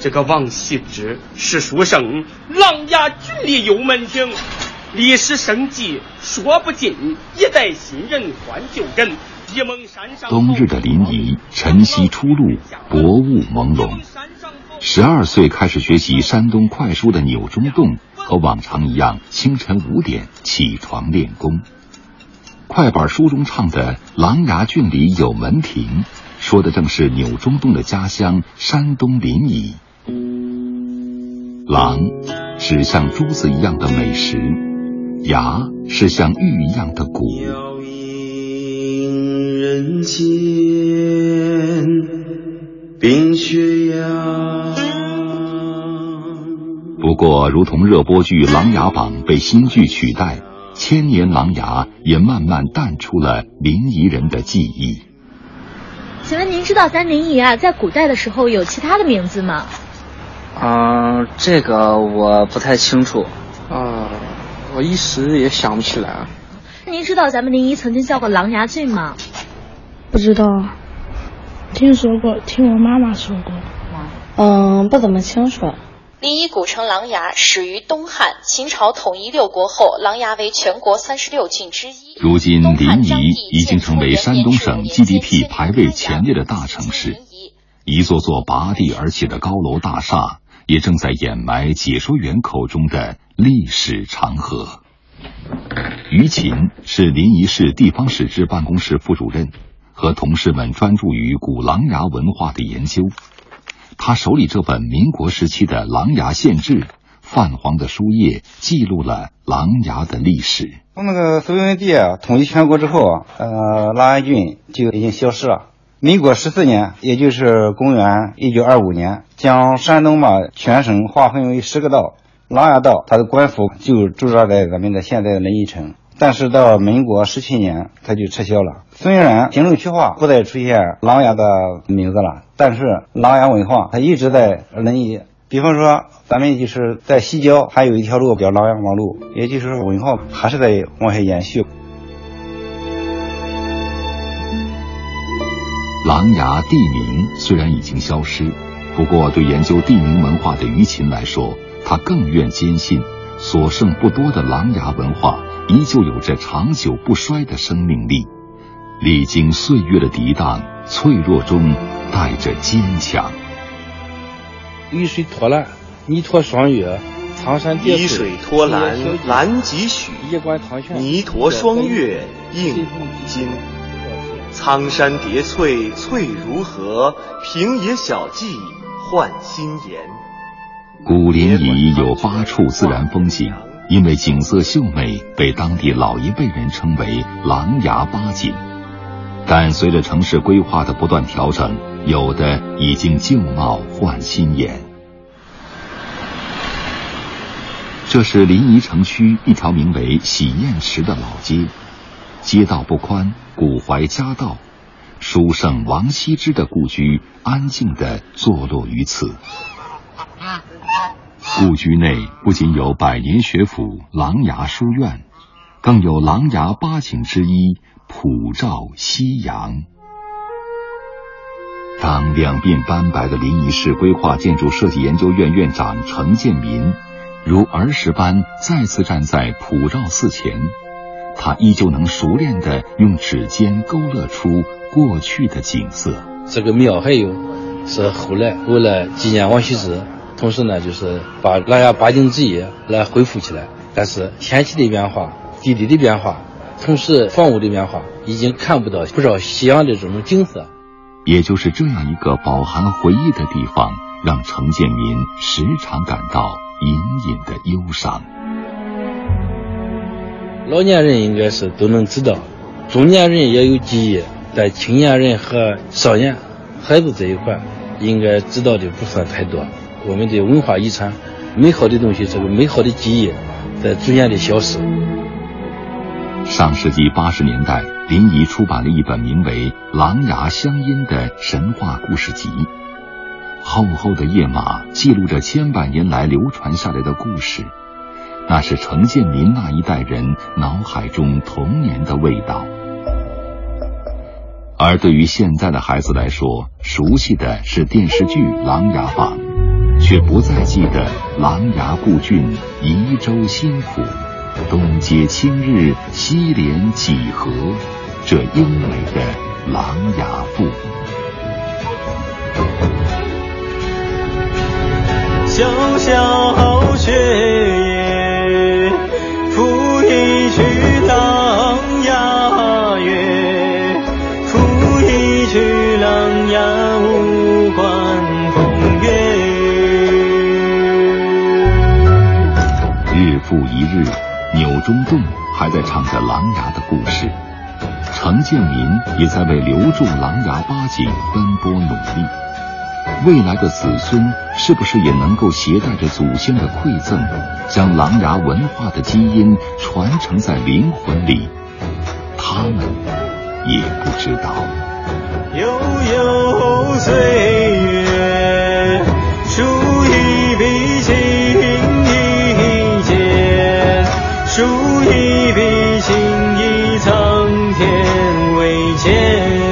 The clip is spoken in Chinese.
这个王羲之是书圣，琅琊郡里有门庭，历史生机说不尽，一代新人换旧人。沂蒙山上冬日的临沂，晨曦初露，薄雾朦胧。十二岁开始学习山东快书的钮中栋，和往常一样，清晨五点起床练功。快板书中唱的“琅琊郡里有门庭”，说的正是钮中栋的家乡山东临沂。琅是像珠子一样的美食，牙是像玉一样的骨。人间冰雪呀。不过，如同热播剧《琅琊榜》被新剧取代，千年琅琊也慢慢淡出了临沂人的记忆。请问您知道三临沂啊，在古代的时候有其他的名字吗？啊，这个我不太清楚。啊，我一时也想不起来。您知道咱们临沂曾经叫过琅琊郡吗？不知道，听说过，听我妈妈说过。嗯，不怎么清楚。临沂古城琅琊始于东汉，秦朝统一六国后，琅琊为全国三十六郡之一。如今，临沂已经成为山东省 GDP 排位前列的大城市，一座座拔地而起的高楼大厦，也正在掩埋解说员口中的历史长河。于琴是临沂市地方史志办公室副主任。和同事们专注于古琅琊文化的研究，他手里这本民国时期的《琅琊县志》，泛黄的书页记录了琅琊的历史。从那个隋文帝统一全国之后，呃，琅琊郡就已经消失了。民国十四年，也就是公元一九二五年，将山东嘛全省划分为十个道，琅琊道它的官府就驻扎在咱们的现在的临沂城。但是到民国十七年，它就撤销了。虽然行政区划不再出现琅琊的名字了，但是琅琊文化它一直在临沂。比方说，咱们就是在西郊还有一条路叫琅琊王路，也就是文化还是在往下延续。琅琊地名虽然已经消失，不过对研究地名文化的于琴来说，他更愿坚信所剩不多的琅琊文化。依旧有着长久不衰的生命力，历经岁月的涤荡，脆弱中带着坚强。雨水拖澜，泥陀霜月，苍山叠翠。雨水拖澜，兰几许；泥陀霜月，映五金。苍山叠翠，翠如何？平野小径，换新颜。古临沂有八处自然风景。因为景色秀美，被当地老一辈人称为“琅琊八景”。但随着城市规划的不断调整，有的已经旧貌换新颜。这是临沂城区一条名为喜宴池的老街，街道不宽，古槐夹道，书圣王羲之的故居安静地坐落于此。故居内不仅有百年学府琅琊书院，更有琅琊八景之一普照夕阳。当两鬓斑白的临沂市规划建筑设计研究院院长程建民如儿时般再次站在普照寺前，他依旧能熟练地用指尖勾勒出过去的景色。这个庙还有是后来为了纪念王羲之。同时呢，就是把琅琊八景之一来恢复起来。但是天气的变化、地理的变化，同时房屋的变化，已经看不到不少西洋的这种景色。也就是这样一个饱含回忆的地方，让程建民时常感到隐隐的忧伤。老年人应该是都能知道，中年人也有记忆，但青年人和少年、孩子这一块，应该知道的不算太多。我们的文化遗产，美好的东西，这个美好的记忆，在逐渐的消失。上世纪八十年代，临沂出版了一本名为《琅琊乡音》的神话故事集，厚厚的页码记录着千百年来流传下来的故事，那是程建民那一代人脑海中童年的味道。而对于现在的孩子来说，熟悉的是电视剧《琅琊榜》。却不再记得琅琊故郡宜州新府，东接青日，西连几何，这优美的琅琊赋。潇潇雪，复一日，钮中洞还在唱着琅琊的故事，程建民也在为留住琅琊八景奔波努力。未来的子孙是不是也能够携带着祖先的馈赠，将琅琊文化的基因传承在灵魂里？他们也不知道。悠悠岁月 cheio.